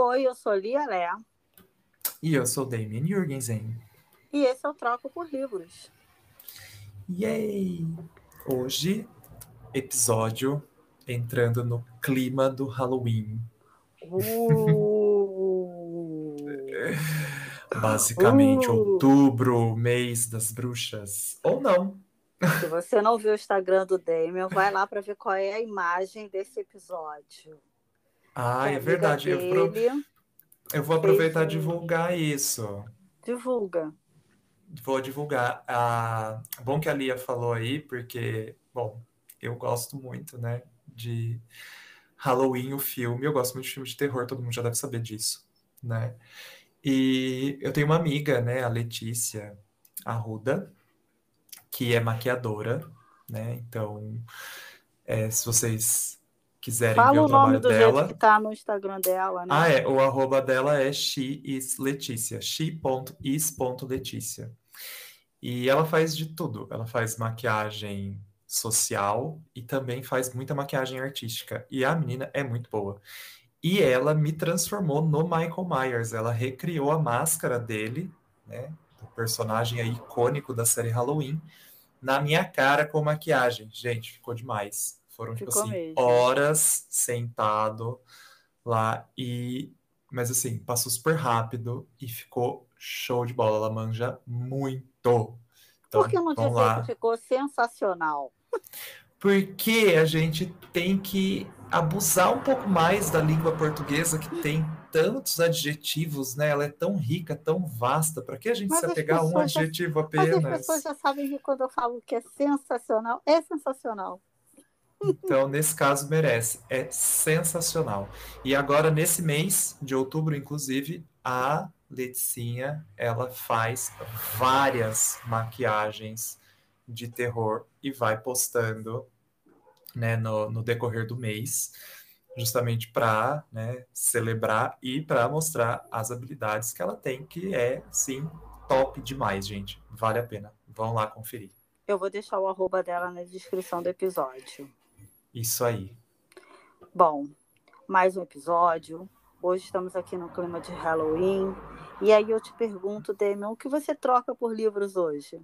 Oi, eu sou Lia Lé. E eu sou Damien Jurgensen. E esse é o Troco por Livros. Yay! Hoje, episódio entrando no clima do Halloween. Uh, Basicamente, Uh. outubro, mês das bruxas. Ou não. se você não viu o Instagram do Damien, vai lá para ver qual é a imagem desse episódio. Ah, é verdade. Eu, pro- eu vou aproveitar e divulgar isso. divulga. Vou divulgar. Ah, bom que a Lia falou aí, porque, bom, eu gosto muito, né, de Halloween, o filme. Eu gosto muito de filme de terror, todo mundo já deve saber disso, né? E eu tenho uma amiga, né, a Letícia Arruda, que é maquiadora, né? Então, é, se vocês quiserem ver Fala o o nome trabalho do dela. jeito que tá no Instagram dela, né? Ah, é. O arroba dela é she.is.letícia. she.is.letícia. E ela faz de tudo. Ela faz maquiagem social e também faz muita maquiagem artística. E a menina é muito boa. E ela me transformou no Michael Myers. Ela recriou a máscara dele, né? O personagem aí icônico da série Halloween, na minha cara com maquiagem. Gente, ficou demais. Foram, tipo assim, mesmo. horas sentado lá e mas assim, passou super rápido e ficou show de bola. Ela manja muito. Então, Por que não dizer lá. que ficou sensacional? Porque a gente tem que abusar um pouco mais da língua portuguesa que tem tantos adjetivos, né? Ela é tão rica, tão vasta. Para que a gente Mas se apegar a um pessoas já- adjetivo Mas as apenas? pessoas já sabem que quando eu falo que é sensacional, é sensacional. Então, nesse caso, merece. É sensacional. E agora, nesse mês de outubro, inclusive, a Leticinha, ela faz várias maquiagens de terror e vai postando, né, no, no decorrer do mês, justamente para, né, celebrar e para mostrar as habilidades que ela tem, que é, sim, top demais, gente. Vale a pena. Vão lá conferir. Eu vou deixar o arroba dela na descrição do episódio. Isso aí. Bom, mais um episódio. Hoje estamos aqui no clima de Halloween. E aí eu te pergunto, Damian, o que você troca por livros hoje?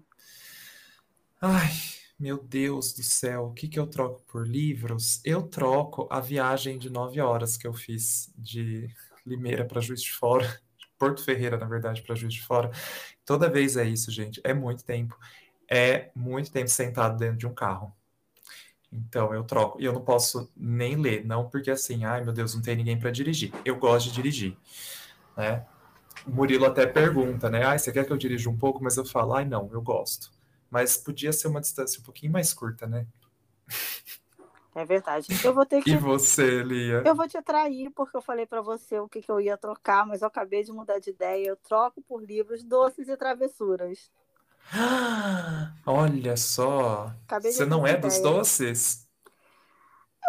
Ai, meu Deus do céu, o que que eu troco por livros? Eu troco a viagem de nove horas que eu fiz de Limeira para Juiz de Fora, Porto Ferreira, na verdade, para Juiz de Fora. Toda vez é isso, gente. É muito tempo. É muito tempo sentado dentro de um carro. Então eu troco. E eu não posso nem ler, não porque assim, ai meu Deus, não tem ninguém para dirigir. Eu gosto de dirigir, né? O Murilo até pergunta, né? Ai, você quer que eu dirija um pouco? Mas eu falo, ai não, eu gosto. Mas podia ser uma distância um pouquinho mais curta, né? É verdade. Eu vou ter que. E você, Lia? Eu vou te atrair porque eu falei pra você o que, que eu ia trocar, mas eu acabei de mudar de ideia. Eu troco por livros doces e travessuras. Ah, Olha só, Acabei de você não é de dos ideia. doces?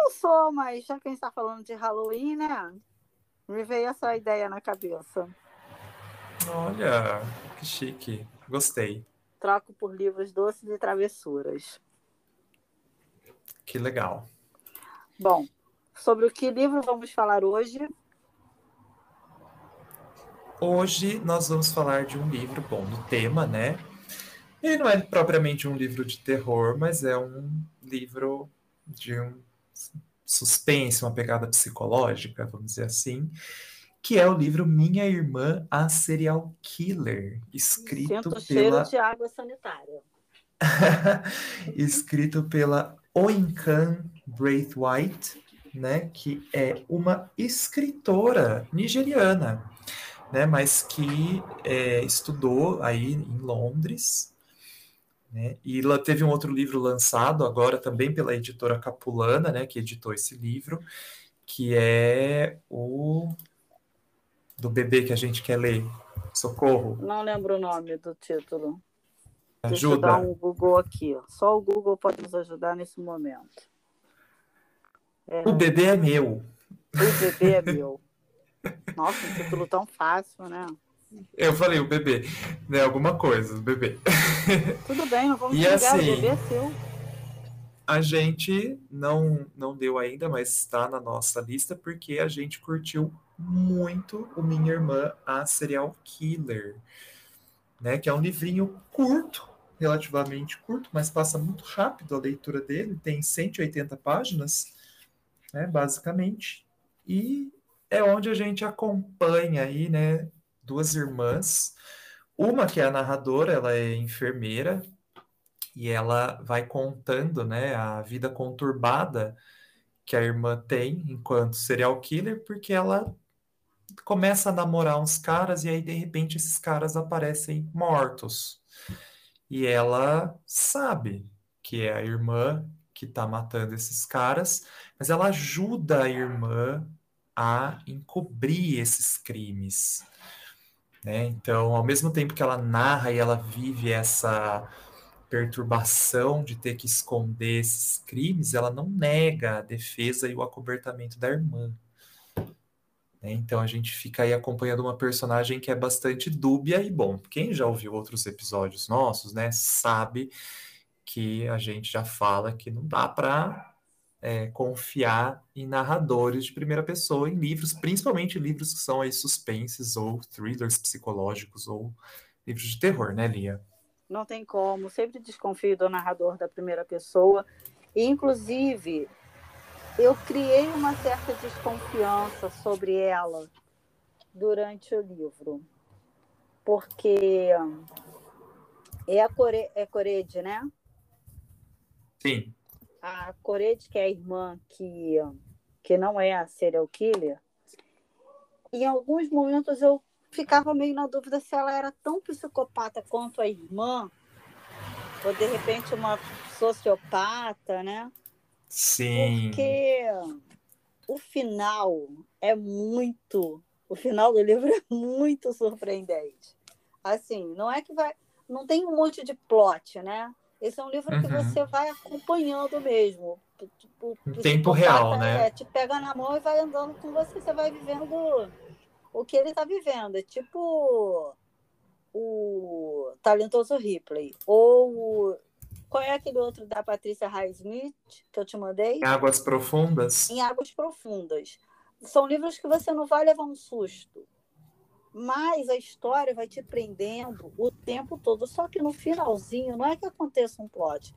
Eu sou, mas já que a gente tá falando de Halloween, né? Me veio essa ideia na cabeça. Olha, que chique. Gostei. Troco por livros doces e travessuras. Que legal. Bom, sobre o que livro vamos falar hoje? Hoje nós vamos falar de um livro, bom, no tema, né? Ele não é propriamente um livro de terror, mas é um livro de um suspense, uma pegada psicológica, vamos dizer assim, que é o livro Minha Irmã, a Serial Killer, escrito Sinto cheiro pela de água sanitária. escrito pela Oinkan Braithwaite, né, que é uma escritora nigeriana, né, mas que é, estudou aí em Londres, né, e ela teve um outro livro lançado agora também pela editora Capulana, né, que editou esse livro, que é o do bebê que a gente quer ler, Socorro, Não lembro o nome do título. Deixa eu dar ajuda. um Google aqui. ó. Só o Google pode nos ajudar nesse momento. O bebê é meu. O bebê é meu. Nossa, um título tão fácil, né? Eu falei o bebê, né? Alguma coisa, o bebê. Tudo bem, não vamos E ligar, assim, o bebê é seu. A gente não não deu ainda, mas está na nossa lista porque a gente curtiu muito o Minha Irmã, a Serial Killer, né? Que é um livrinho curto, relativamente curto, mas passa muito rápido a leitura dele, tem 180 páginas, né, basicamente, e é onde a gente acompanha aí, né, duas irmãs, uma que é a narradora, ela é enfermeira, e ela vai contando, né, a vida conturbada que a irmã tem enquanto serial killer, porque ela começa a namorar uns caras e aí de repente esses caras aparecem mortos. E ela sabe que é a irmã que está matando esses caras, mas ela ajuda a irmã a encobrir esses crimes. Né? Então, ao mesmo tempo que ela narra e ela vive essa perturbação de ter que esconder esses crimes, ela não nega a defesa e o acobertamento da irmã. Né? Então a gente fica aí acompanhando uma personagem que é bastante dúbia e bom. Quem já ouviu outros episódios nossos, né, sabe que a gente já fala que não dá para é, confiar em narradores de primeira pessoa em livros, principalmente livros que são aí suspenses ou thrillers psicológicos ou livros de terror, né, Lia? Não tem como, sempre desconfio do narrador da primeira pessoa. E, inclusive, eu criei uma certa desconfiança sobre ela durante o livro. Porque é a Core, é Corede, né? Sim. A Corede, que é a irmã que, que não é a serial killer, em alguns momentos eu ficava meio na dúvida se ela era tão psicopata quanto a irmã, ou de repente uma sociopata, né? Sim. Porque o final é muito. O final do livro é muito surpreendente. Assim, não é que vai. Não tem um monte de plot, né? Esse é um livro uhum. que você vai acompanhando mesmo. Tipo, em tempo real, né? É, te pega na mão e vai andando com você, você vai vivendo o que ele está vivendo. É tipo o talentoso Ripley. Ou qual é aquele outro da Patrícia Highsmith que eu te mandei? Em Águas Profundas. Em Águas Profundas. São livros que você não vai levar um susto. Mas a história vai te prendendo o tempo todo. Só que no finalzinho, não é que aconteça um plot,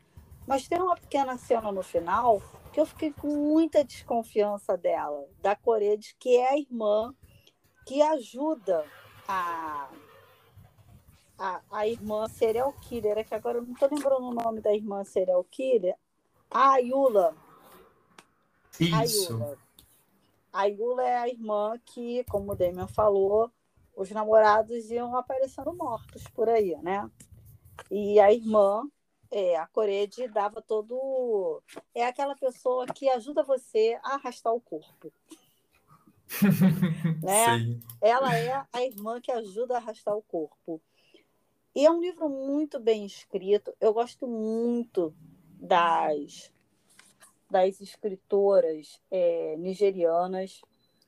mas tem uma pequena cena no final que eu fiquei com muita desconfiança dela, da Corede, que é a irmã que ajuda a a, a irmã serial killer, é que agora eu não estou lembrando o nome da irmã serial killer, a Ayula. Isso. Ayula. A Ayula é a irmã que, como o Damian falou, os namorados iam aparecendo mortos por aí, né? E a irmã, é, a Corede, dava todo. É aquela pessoa que ajuda você a arrastar o corpo. né? Sim. Ela é a irmã que ajuda a arrastar o corpo. E é um livro muito bem escrito. Eu gosto muito das, das escritoras é, nigerianas.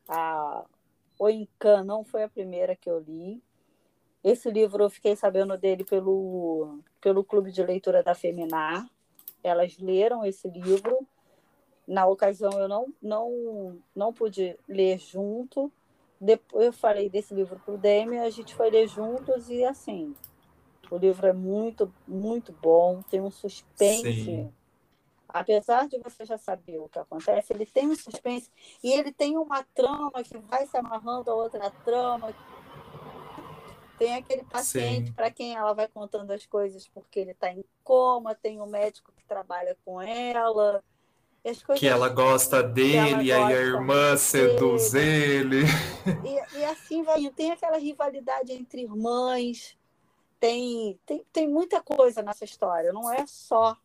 A Oinkan não foi a primeira que eu li. Esse livro eu fiquei sabendo dele pelo, pelo Clube de Leitura da Feminar. Elas leram esse livro. Na ocasião eu não, não, não pude ler junto. Depois eu falei desse livro para o Demi, a gente foi ler juntos e assim, o livro é muito, muito bom, tem um suspense. Sim. Apesar de você já saber o que acontece, ele tem um suspense e ele tem uma trama que vai se amarrando a outra trama. Tem aquele paciente para quem ela vai contando as coisas porque ele está em coma, tem um médico que trabalha com ela. que ela gosta dele, e aí a irmã seduz ele. E, e assim vai. Tem aquela rivalidade entre irmãs tem, tem, tem muita coisa nessa história, não é só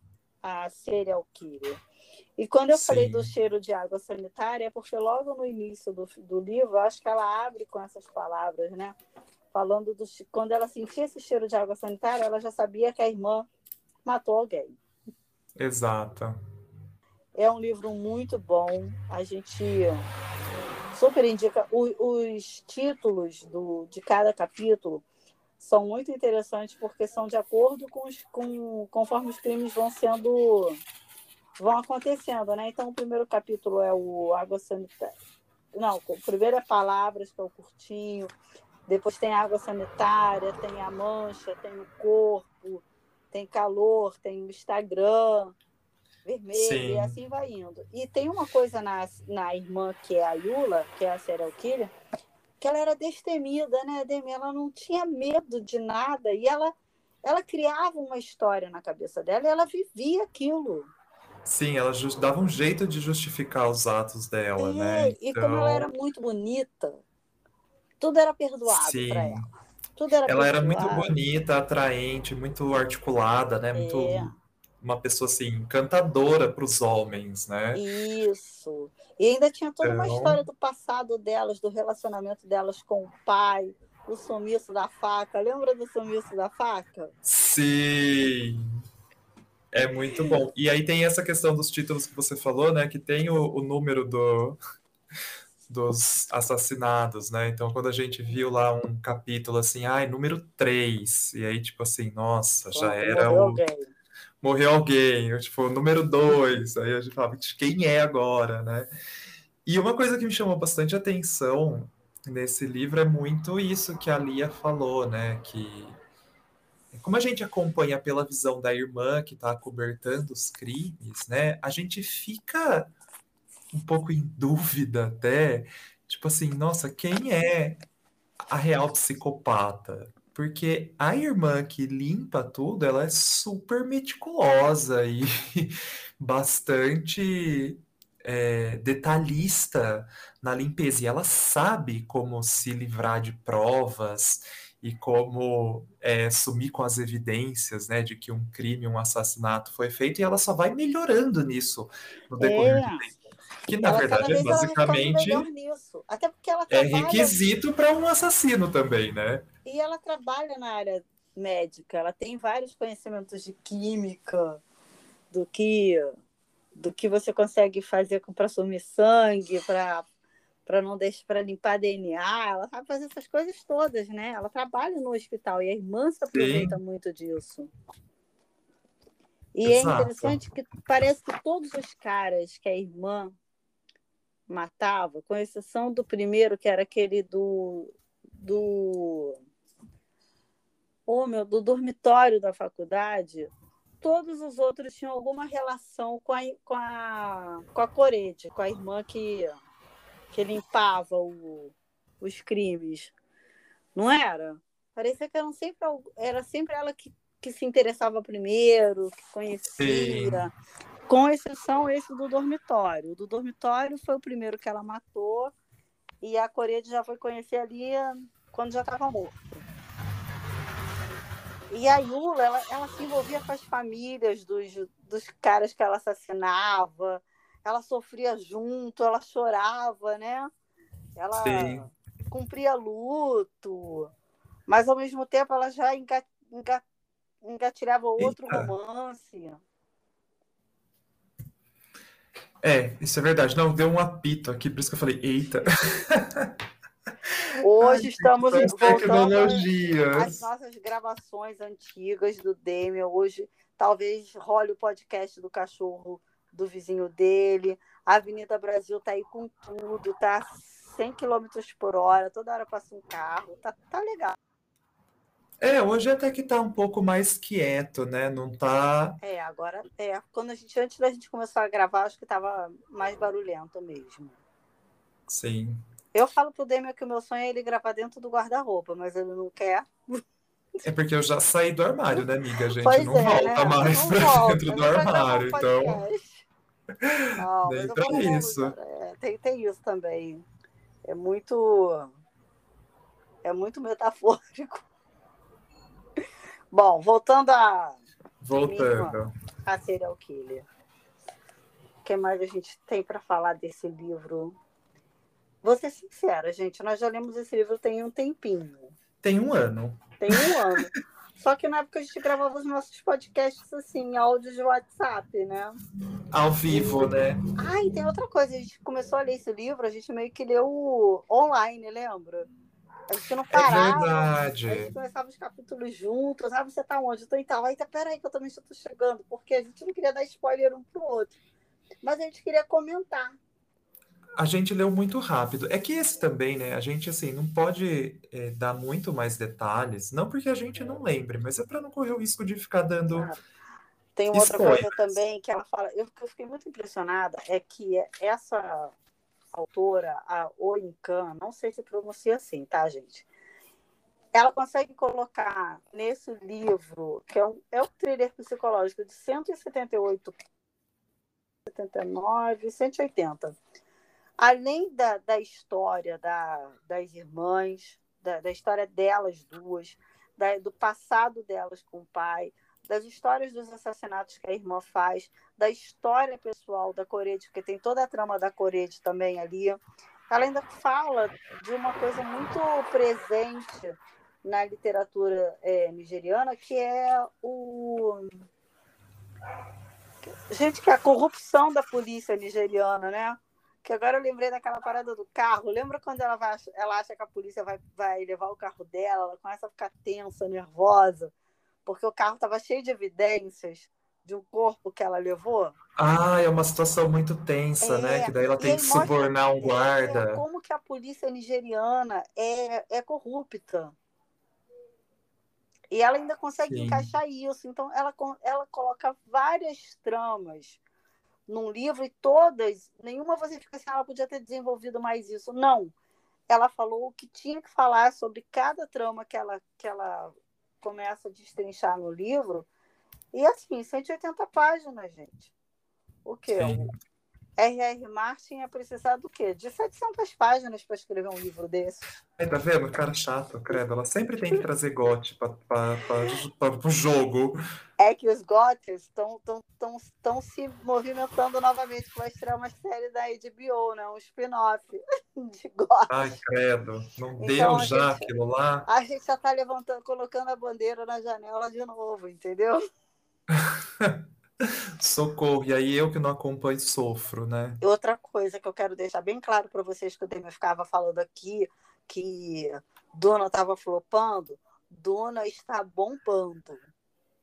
a serial killer. E quando eu Sim. falei do cheiro de água sanitária, é porque logo no início do, do livro, acho que ela abre com essas palavras, né? Falando do. Quando ela sentia esse cheiro de água sanitária, ela já sabia que a irmã matou alguém. Exato. É um livro muito bom. A gente super indica. os títulos do, de cada capítulo são muito interessantes porque são de acordo com, os, com conforme os crimes vão sendo vão acontecendo, né? Então o primeiro capítulo é o água sanitária, Não, o primeiro é Palavras, que é o curtinho. Depois tem Água Sanitária, tem A Mancha, tem o Corpo, tem Calor, tem o Instagram vermelho, Sim. e assim vai indo. E tem uma coisa na, na irmã, que é a Yula, que é a serial killer, que ela era destemida, né, Demi? Ela não tinha medo de nada e ela, ela criava uma história na cabeça dela e ela vivia aquilo. Sim, ela dava um jeito de justificar os atos dela, é, né? Então... E como ela era muito bonita, tudo era perdoado para ela. Tudo era ela perdoado. era muito bonita, atraente, muito articulada, né? Muito é uma pessoa assim encantadora para os homens, né? Isso. E ainda tinha toda então... uma história do passado delas, do relacionamento delas com o pai, o sumiço da faca. Lembra do sumiço da faca? Sim. É muito bom. E aí tem essa questão dos títulos que você falou, né? Que tem o, o número do, dos assassinados, né? Então, quando a gente viu lá um capítulo assim, ai, número 3, e aí, tipo assim, nossa, já era o. Alguém morreu alguém, eu, tipo, número dois, aí a gente fala, quem é agora, né? E uma coisa que me chamou bastante atenção nesse livro é muito isso que a Lia falou, né? Que como a gente acompanha pela visão da irmã que está cobertando os crimes, né? A gente fica um pouco em dúvida até, tipo assim, nossa, quem é a real psicopata? Porque a irmã que limpa tudo, ela é super meticulosa e bastante é, detalhista na limpeza. E ela sabe como se livrar de provas e como é, sumir com as evidências né, de que um crime, um assassinato foi feito, e ela só vai melhorando nisso no decorrer é. do tempo. Que na ela, verdade é basicamente Até porque ela é é requisito para um assassino também, né? E ela trabalha na área médica, ela tem vários conhecimentos de química, do que do que você consegue fazer para sumir sangue, para para não deixar para limpar DNA, ela sabe fazer essas coisas todas, né? Ela trabalha no hospital e a irmã se aproveita Sim. muito disso. E é Exato. é interessante que parece que todos os caras que a irmã matava, com exceção do primeiro, que era aquele do. do. Oh, meu, do dormitório da faculdade, todos os outros tinham alguma relação com a, com a, com a Corete, com a irmã que, que limpava o, os crimes. Não era? Parecia que eram sempre, era sempre ela que, que se interessava primeiro, que conhecia. Sim com exceção esse do dormitório. O do dormitório foi o primeiro que ela matou e a Corede já foi conhecer ali quando já estava morto. E a Yula, ela, ela se envolvia com as famílias dos, dos caras que ela assassinava, ela sofria junto, ela chorava, né? Ela Sim. cumpria luto, mas ao mesmo tempo ela já engatilhava outro Eita. romance. É, isso é verdade. Não, deu um apito aqui, por isso que eu falei, eita. Hoje Ai, estamos voltando às nossas gravações antigas do Demian. Hoje talvez role o podcast do cachorro do vizinho dele. A Avenida Brasil tá aí com tudo, tá 100 km por hora, toda hora passa um carro, tá, tá legal. É, hoje até que tá um pouco mais quieto, né? Não tá. É, agora é. Quando a gente, antes da gente começar a gravar, acho que tava mais barulhento mesmo. Sim. Eu falo pro Demian que o meu sonho é ele gravar dentro do guarda-roupa, mas ele não quer. É porque eu já saí do armário, né, amiga? A gente pois não é, volta né? mais não pra volta, dentro do armário, então. Não, Nem pra isso. É, tem, tem isso também. É muito. É muito metafórico. Bom, voltando a. Voltando. A Serial Killer. O que mais a gente tem para falar desse livro? Vou ser sincera, gente, nós já lemos esse livro tem um tempinho. Tem um ano. Tem um ano. Só que na época a gente gravava os nossos podcasts assim, áudios de WhatsApp, né? Ao vivo, né? Ah, e tem outra coisa, a gente começou a ler esse livro, a gente meio que leu online, lembra? A gente não é parava. É verdade. A gente começava os capítulos juntos. Ah, você tá onde? Eu tô em tal. Aí, tá, peraí, que eu também estou chegando. Porque a gente não queria dar spoiler um pro outro. Mas a gente queria comentar. A gente leu muito rápido. É que esse também, né? A gente, assim, não pode é, dar muito mais detalhes, não porque a gente não lembre, mas é para não correr o risco de ficar dando. Tem uma outra coisa também que ela fala, eu, eu fiquei muito impressionada, é que essa autora, a Oinkan, não sei se pronuncia assim, tá, gente? Ela consegue colocar nesse livro, que é um, é um thriller psicológico de 178, 79, 180 além da, da história da, das irmãs, da, da história delas duas, da, do passado delas com o pai, das histórias dos assassinatos que a irmã faz, da história pessoal da Corede, porque tem toda a trama da Corede também ali. Ela ainda fala de uma coisa muito presente na literatura é, nigeriana, que é o. Gente, que é a corrupção da polícia nigeriana, né? Que agora eu lembrei daquela parada do carro. Lembra quando ela, vai, ela acha que a polícia vai, vai levar o carro dela? Ela começa a ficar tensa, nervosa, porque o carro estava cheio de evidências de um corpo que ela levou. Ah, é uma situação muito tensa, né? é, né? Que daí ela tem que subornar um guarda. É, como que a polícia nigeriana é, é corrupta. E ela ainda consegue Sim. encaixar isso. Então, ela, ela coloca várias tramas num livro e todas, nenhuma você fica assim, ah, ela podia ter desenvolvido mais isso. Não. Ela falou o que tinha que falar sobre cada trama que ela, que ela começa a destrinchar no livro. E assim, 180 páginas, gente. O quê? Sim. R.R. Martin ia precisar do quê? De 700 páginas para escrever um livro desse. É, tá vendo? Cara chato, credo. Ela sempre tem que trazer gote para o jogo. É que os gotes estão tão, tão, tão se movimentando novamente para estrear uma série da HBO, né? Um spin-off de gote. Ai, credo. Não então, deu já gente, aquilo lá? A gente já está levantando, colocando a bandeira na janela de novo, entendeu? Socorro. E aí eu que não acompanho sofro, né? Outra coisa que eu quero deixar bem claro para vocês que o Demi ficava falando aqui, que Dona estava flopando, Dona está bombando.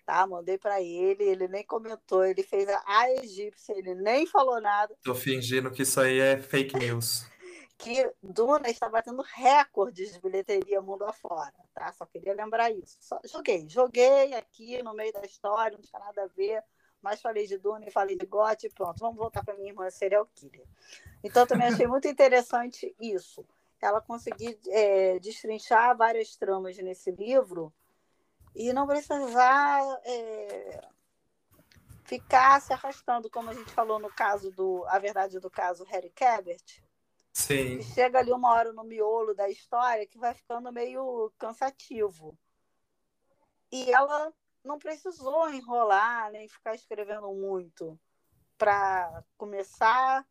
Tá? Mandei para ele, ele nem comentou, ele fez a, egípcia, ele nem falou nada. Tô fingindo que isso aí é fake news. que Duna está batendo recordes de bilheteria mundo afora, tá? Só queria lembrar isso. Só, joguei, joguei aqui no meio da história, não tinha nada a ver mas falei de Duna e falei de Gotti, pronto, vamos voltar para minha irmã serial killer. Então, também achei muito interessante isso. Ela conseguir é, destrinchar várias tramas nesse livro e não precisar é, ficar se arrastando, como a gente falou no caso do. A verdade do caso Harry Cabert. Sim. chega ali uma hora no miolo da história que vai ficando meio cansativo. E ela não precisou enrolar nem ficar escrevendo muito para começar,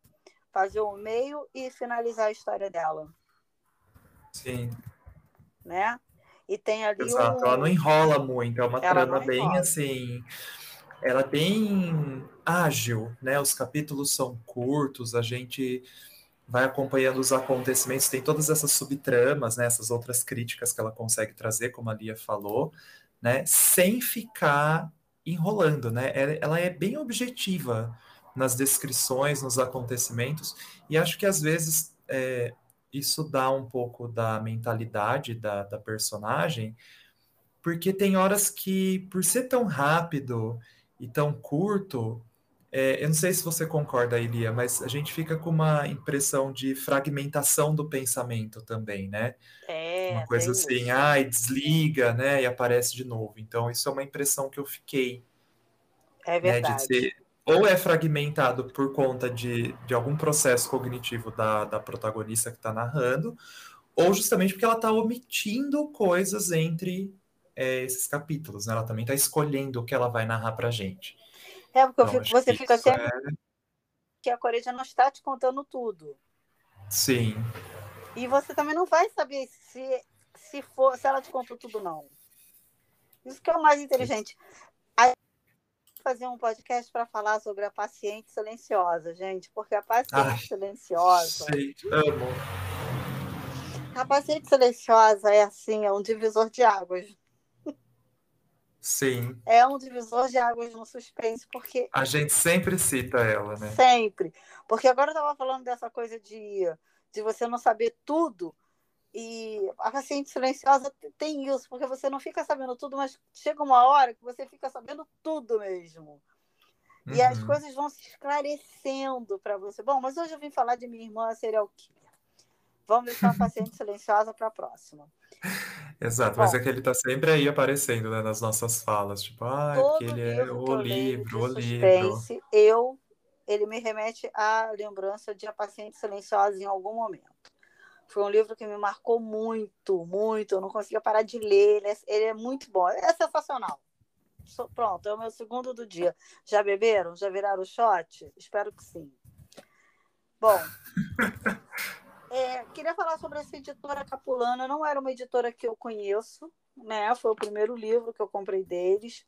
fazer o meio e finalizar a história dela. Sim. Né? E tem ali Exato, um... ela não enrola muito, é uma ela trama bem assim. Ela é bem ágil, né? Os capítulos são curtos, a gente vai acompanhando os acontecimentos, tem todas essas subtramas, né? Essas outras críticas que ela consegue trazer, como a Lia falou, né, sem ficar enrolando, né? Ela é bem objetiva nas descrições, nos acontecimentos, e acho que às vezes é, isso dá um pouco da mentalidade da, da personagem, porque tem horas que, por ser tão rápido e tão curto, é, eu não sei se você concorda, Ilia, mas a gente fica com uma impressão de fragmentação do pensamento também, né? É, uma coisa assim, isso. ai, desliga, né? E aparece de novo. Então, isso é uma impressão que eu fiquei. É verdade. Né, ser, ou é fragmentado por conta de, de algum processo cognitivo da, da protagonista que está narrando, ou justamente porque ela está omitindo coisas entre é, esses capítulos, né? Ela também está escolhendo o que ela vai narrar para gente. É, porque então, fico, você fica sempre. É... Que a Coreia não está te contando tudo. Sim. E você também não vai saber se, se, for, se ela te contou tudo, não. Isso que é o mais inteligente. Aí, fazer um podcast para falar sobre a paciente silenciosa, gente, porque a paciente Ai, silenciosa. Gente, amo. A paciente silenciosa é assim, é um divisor de águas. Sim. É um divisor de águas no suspense, porque. A gente sempre cita ela, né? Sempre. Porque agora eu estava falando dessa coisa de, de você não saber tudo. E a paciente silenciosa tem isso, porque você não fica sabendo tudo, mas chega uma hora que você fica sabendo tudo mesmo. E as Uhum. coisas vão se esclarecendo para você. Bom, mas hoje eu vim falar de minha irmã serial killer. Vamos deixar a paciente silenciosa para a próxima. Exato, mas Bom. é que ele tá sempre aí aparecendo, né, nas nossas falas, tipo, ah, porque ele é o livro, o livro. eu, ele me remete à lembrança de A Paciente Silenciosa em algum momento. Foi um livro que me marcou muito, muito. Eu não conseguia parar de ler. Ele é, ele é muito bom. É sensacional. Pronto, é o meu segundo do dia. Já beberam? Já viraram shot? Espero que sim. Bom, é, queria falar sobre essa editora Capulana. Não era uma editora que eu conheço, né? Foi o primeiro livro que eu comprei deles.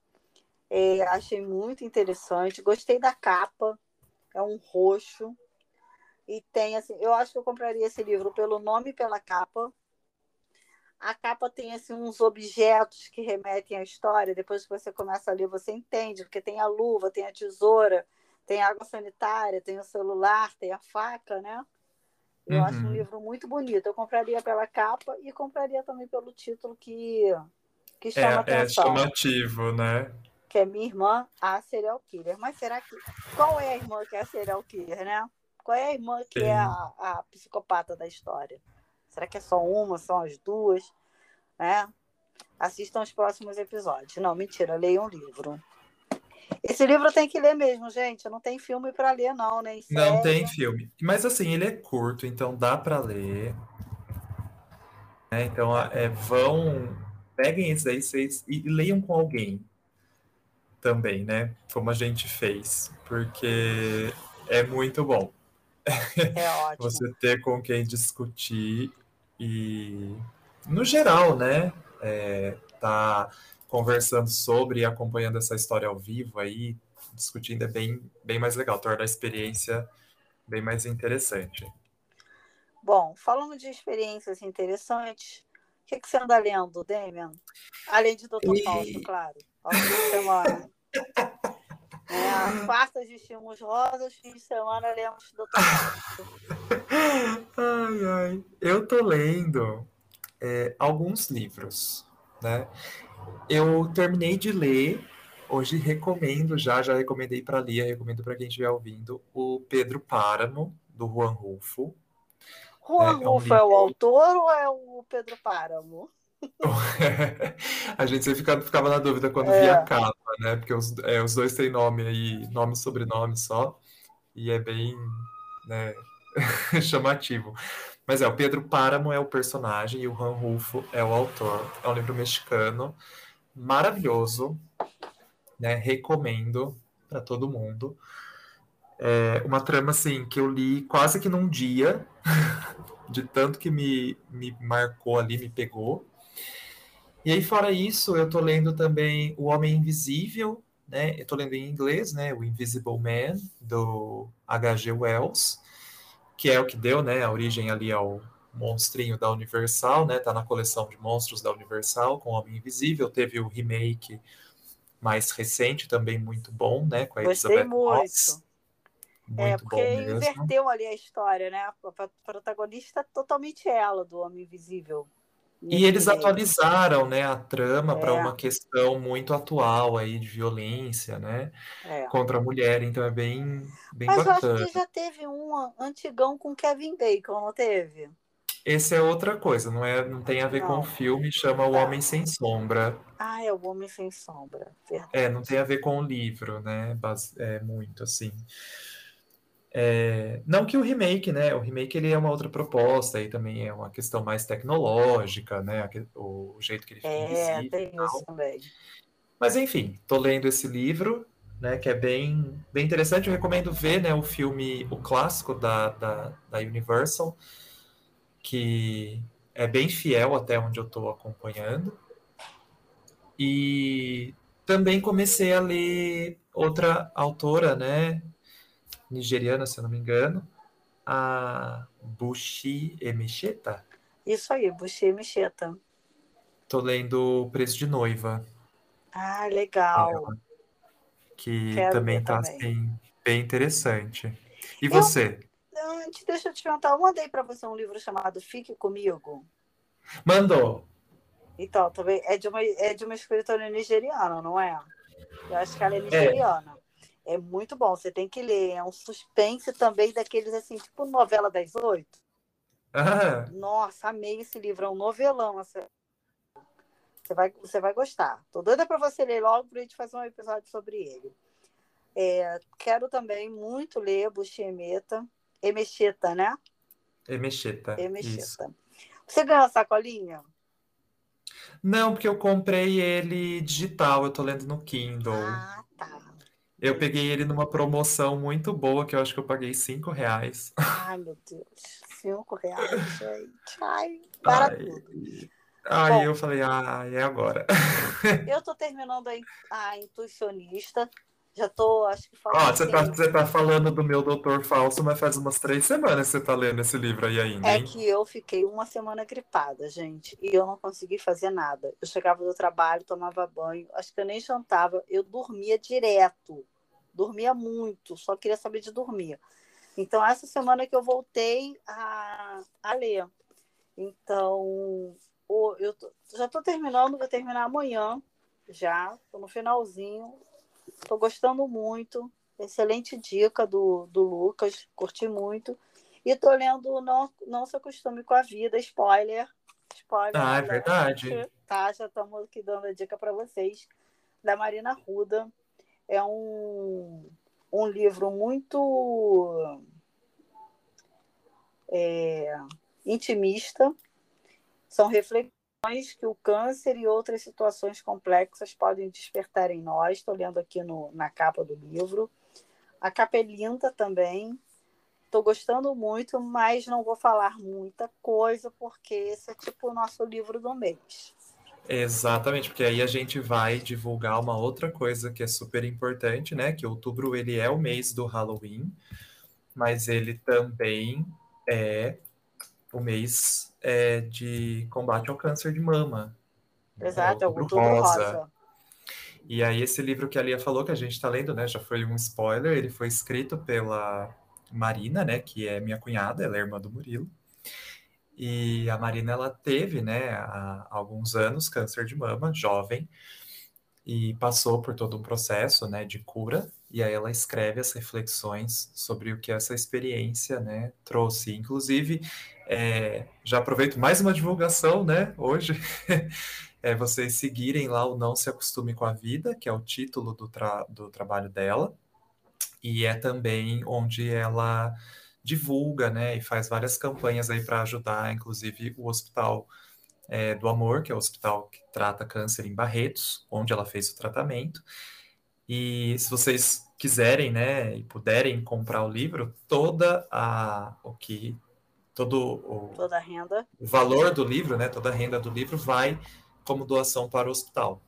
É, achei muito interessante. Gostei da capa. É um roxo. E tem assim, eu acho que eu compraria esse livro pelo nome e pela capa. A capa tem assim uns objetos que remetem à história. Depois que você começa a ler, você entende, porque tem a luva, tem a tesoura, tem a água sanitária, tem o celular, tem a faca, né? Eu acho um Uhum. livro muito bonito. Eu compraria pela capa e compraria também pelo título que, que chama É, é atenção chamativo, né? Que é minha irmã, a serial killer. Mas será que. Qual é a irmã que é a serial killer, né? Qual é a irmã que Sim. é a, a psicopata da história? Será que é só uma? São as duas? Né? Assistam os próximos episódios. Não, mentira, leiam um livro. Esse livro tem que ler mesmo, gente. Não tem filme para ler, não, nem Não tem filme. Mas assim, ele é curto, então dá pra ler. né? Então, é, vão, peguem esse daí vocês, e leiam com alguém também, né? Como a gente fez, porque é muito bom É ótimo. você ter com quem discutir e, no geral, né? É, tá conversando sobre e acompanhando essa história ao vivo aí, discutindo é bem, bem mais legal, torna a experiência bem mais interessante. Bom, falando de experiências interessantes, o que, que você anda lendo, Demian? Além de Doutor E- Fausto, claro. Ao fim de semana. É, as quartas vestimos rosas, fim de semana lemos Doutor. Ai, ai. Eu tô lendo é, alguns livros, né? Eu terminei de ler, hoje recomendo já, já recomendei para Lia, recomendo para quem estiver ouvindo, o Pedro Páramo, do Juan Rulfo. Juan É, é um Rulfo é o autor ou é o Pedro Páramo? A gente sempre ficava, ficava na dúvida quando É. via a capa, né? Porque os, é, os dois têm nome aí, nome e sobrenome só, e é bem, né, chamativo. Mas é, o Pedro Páramo é o personagem e o Juan Rulfo é o autor. É um livro mexicano, maravilhoso, né? Recomendo para todo mundo. É uma trama, assim, que eu li quase que num dia, de tanto que me, me marcou ali, me pegou. E aí, fora isso, eu tô lendo também O Homem Invisível, né? Eu tô lendo em inglês, né? O Invisible Man, do H.G. Wells, que é o que deu, né, a origem ali ao monstrinho da Universal, né? Tá na coleção de monstros da Universal com o Homem Invisível. Teve o remake mais recente, também muito bom, né? Com a Gostei Elizabeth Moss. muito. É, Muito porque inverteu ali a história, né? A pro- protagonista é totalmente ela, do Homem Invisível. E nesse eles atualizaram, né, a trama para É. uma questão muito atual aí de violência, né, É. contra a mulher, então é bem, bem Mas eu acho bacana. que já teve um antigão com Kevin Bacon, não teve? Esse é outra coisa, não é, não tem a ver com Não. o filme, chama O Tá. Homem Sem Sombra. Ah, é o Homem Sem Sombra. Verdade. É, não tem a ver com o livro, né, é muito assim. É, não que o remake, né, o remake ele é uma outra proposta, aí também é uma questão mais tecnológica, né, o jeito que ele fica É, tem e isso também. Mas enfim, tô lendo esse livro, né, que é bem, bem interessante. Eu recomendo ver, né, o filme, o clássico da, da, da Universal, que é bem fiel até onde eu tô acompanhando. E também comecei a ler outra autora, né, nigeriana, se eu não me engano, a Bushi Emecheta. Isso aí, Buxê e Mexeta. Tô lendo Preço de Noiva. Ah, legal. que Quero também tá também. assim bem interessante. E Eu- você? Antes, deixa eu te perguntar, eu mandei para você um livro chamado Fique Comigo. Mandou. Então, também é de uma, é de uma escritora nigeriana, não é? Eu acho que ela é nigeriana. É. muito bom, você tem que ler. É um suspense também daqueles assim, tipo novela das oito. Ah, Nossa, amei esse livro, é um novelão. Você você vai, você vai gostar. Tô doida para você ler logo para a gente fazer um episódio sobre ele. É, quero também muito ler Buscemeta. Emecheta, né? Emecheta. Isso. Emecheta. Você ganhou a sacolinha? Não, porque eu comprei ele digital, eu tô lendo no Kindle. Ah, tá. Eu peguei ele numa promoção muito boa, que eu acho que eu paguei cinco reais. Ai, meu Deus. Cinco reais, gente. Ai, para Ai, tudo. aí Bom. eu falei, ah, é agora. Eu tô terminando a, in- a Intuicionista. Já tô, acho que Ó, falando você tá, assim, você tá falando do meu Doutor Falso, mas faz umas três semanas que você tá lendo esse livro aí ainda, É hein? que eu fiquei uma semana gripada, gente, e eu não consegui fazer nada. Eu chegava do trabalho, tomava banho, acho que eu nem jantava, eu dormia direto. Dormia muito, só queria saber de dormir. Então, essa semana que eu voltei a, a ler. Então, o- eu tô- já estou terminando, vou terminar amanhã, já, estou no finalzinho. Estou gostando muito. Excelente dica do, do Lucas, curti muito. E estou lendo Não, Não Se Acostume com a Vida, spoiler. Spoiler. Ah, é verdade. Tá, já estamos aqui dando a dica para vocês. Da Marina Ruda. É um, um livro muito é, intimista. São reflexões que o câncer e outras situações complexas podem despertar em nós. Estou lendo aqui no, na capa do livro. A capa é linda também. Estou gostando muito, mas não vou falar muita coisa, porque esse é tipo o nosso livro do mês. Exatamente, porque aí a gente vai divulgar uma outra coisa que é super importante, né? Que outubro ele é o mês do Halloween, mas ele também é o mês é, de combate ao câncer de mama. Exato, é o Outubro Outubro Rosa. Rosa. E aí esse livro que a Lia falou que a gente está lendo, né? Já foi um spoiler. Ele foi escrito pela Marina, né? Que é minha cunhada, ela é irmã do Murilo. E a Marina ela teve, né? Há alguns anos câncer de mama, jovem, e passou por todo um processo, né? De cura. E aí ela escreve as reflexões sobre o que essa experiência, né? Trouxe. Inclusive, é, já aproveito mais uma divulgação, né? Hoje. é vocês seguirem lá o Não Se Acostume com a Vida, que é o título do, tra do trabalho dela, e é também onde ela divulga, né, e faz várias campanhas aí para ajudar, inclusive o Hospital é, do Amor, que é o hospital que trata câncer em Barretos, onde ela fez o tratamento. E se vocês quiserem, né, e puderem comprar o livro, toda a o que todo o, Toda a renda. o valor do livro, né, toda a renda do livro vai como doação para o hospital.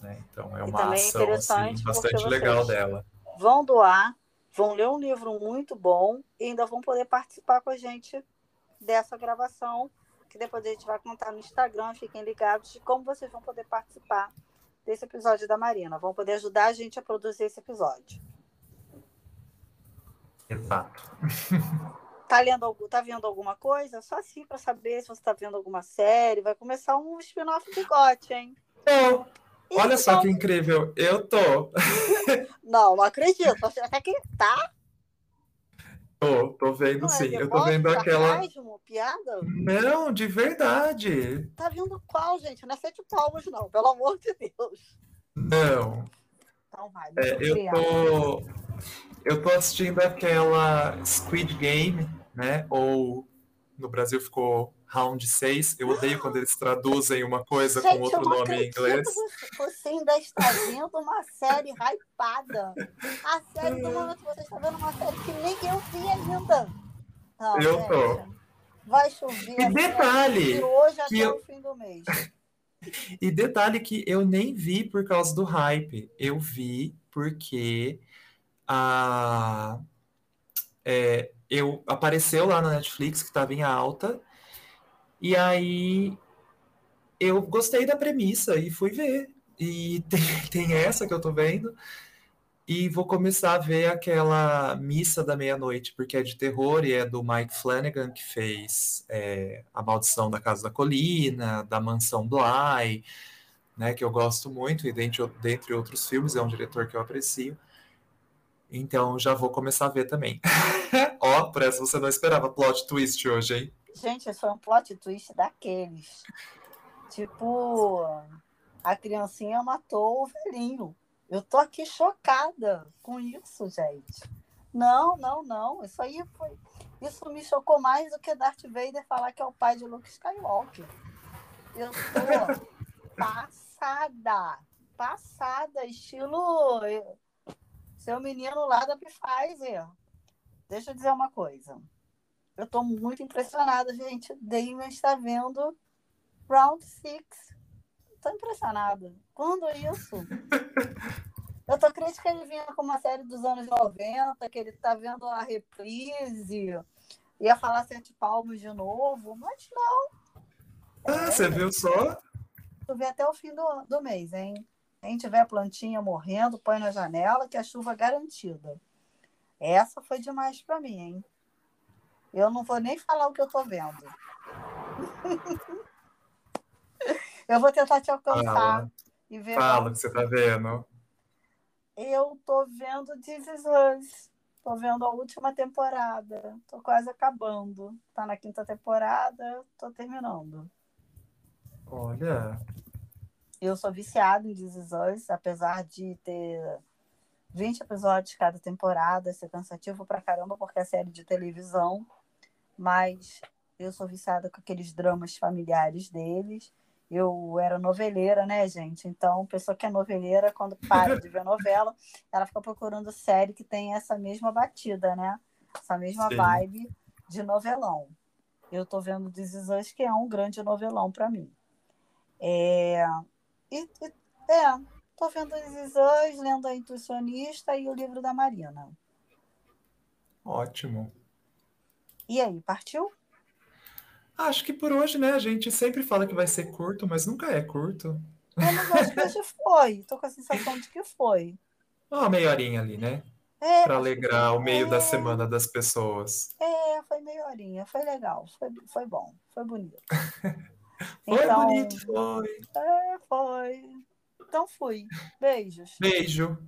Né? Então é uma é ação assim, bastante legal dela. Vão doar, vão ler um livro muito bom e ainda vão poder participar com a gente dessa gravação, que depois a gente vai contar no Instagram. Fiquem ligados de como vocês vão poder participar desse episódio da Marina. Vão poder ajudar a gente a produzir esse episódio. Exato. Tá lendo tá vendo alguma coisa? Só assim para saber se você tá vendo alguma série. Vai começar um spin-off de GOT, hein? Então, olha só que incrível, eu tô, Não, não acredito. Você até que tá? tô, tô vendo Não, é sim, eu tô vendo aquela. sarcasmo, piada? Não, de verdade. Tá vendo qual, gente? Não é sete palmas, não. Pelo amor de Deus. Não. Então vai, É, eu surpreenda. tô. Eu tô assistindo aquela Squid Game, né? Ou no Brasil ficou Round 6. Eu odeio quando eles traduzem uma coisa com Gente, outro eu não nome em inglês. Você, ainda está vendo uma série hypada. A série do momento você está vendo uma série que nem eu vi ainda. Não, Eu gente, tô. Vai chover. E detalhe, De hoje até eu- o fim do mês. E detalhe que eu nem vi por causa do hype. Eu vi porque a, é, eu apareceu lá na Netflix que estava em alta. E aí eu gostei da premissa e fui ver. E tem, tem essa que eu tô vendo. E vou começar a ver aquela Missa da Meia-Noite, porque é de terror e é do Mike Flanagan, que fez é, A Maldição da Casa da Colina, da Mansão Bly, né, que eu gosto muito, e dentre, dentre outros filmes, é um diretor que eu aprecio. Então já vou começar a ver também. Ó, oh, parece que você não esperava plot twist hoje, hein? Gente, foi um plot twist daqueles. Tipo, a criancinha matou o velhinho. Eu tô aqui chocada com isso, gente. Não, não, não. Isso aí foi. Isso me chocou mais do que Darth Vader falar que é o pai de Luke Skywalker. Eu tô passada. Passada. Estilo. Seu menino lá da Pfizer. Deixa eu dizer uma coisa. Eu tô muito impressionada, gente. Damon está vendo Round Six tô impressionada. Quando isso? Eu tô crente que ele vinha com uma série dos anos 90, que ele tá vendo a reprise, ia falar sete palmos de novo, mas não. Ah, é, você viu só? Tu vê até o fim do, do mês, hein? Quem tiver plantinha morrendo, põe na janela, que a chuva é garantida. Essa foi demais para mim, hein? Eu não vou nem falar o que eu tô vendo. Eu vou tentar te alcançar Fala. e ver. Fala o que você tá vendo. Eu tô vendo This Is Us. Tô vendo a última temporada. Tô quase acabando. Tá na quinta temporada, tô terminando. Olha. Eu sou viciada em Us, apesar de ter 20 episódios cada temporada, ser cansativo pra caramba, porque é série de televisão. Mas eu sou viciada com aqueles dramas familiares deles eu era noveleira, né, gente? Então, pessoa que é noveleira, quando para de ver novela, ela fica procurando série que tem essa mesma batida, né? Essa mesma Sim. vibe de novelão. Eu tô vendo This Is que é um grande novelão para mim. É... E, e, é, tô vendo This Is lendo A Intuicionista e o livro da Marina. Ótimo. E aí, partiu? Acho que por hoje, né? A gente sempre fala que vai ser curto, mas nunca é curto. Eu não acho que hoje foi. Tô com a sensação de que foi. Uma meia horinha ali, né? É, para alegrar o meio é... da semana das pessoas. É, foi meia horinha. Foi legal. Foi, foi bom. Foi bonito. foi então, bonito, foi. É, foi. Então fui. Beijos. Beijo.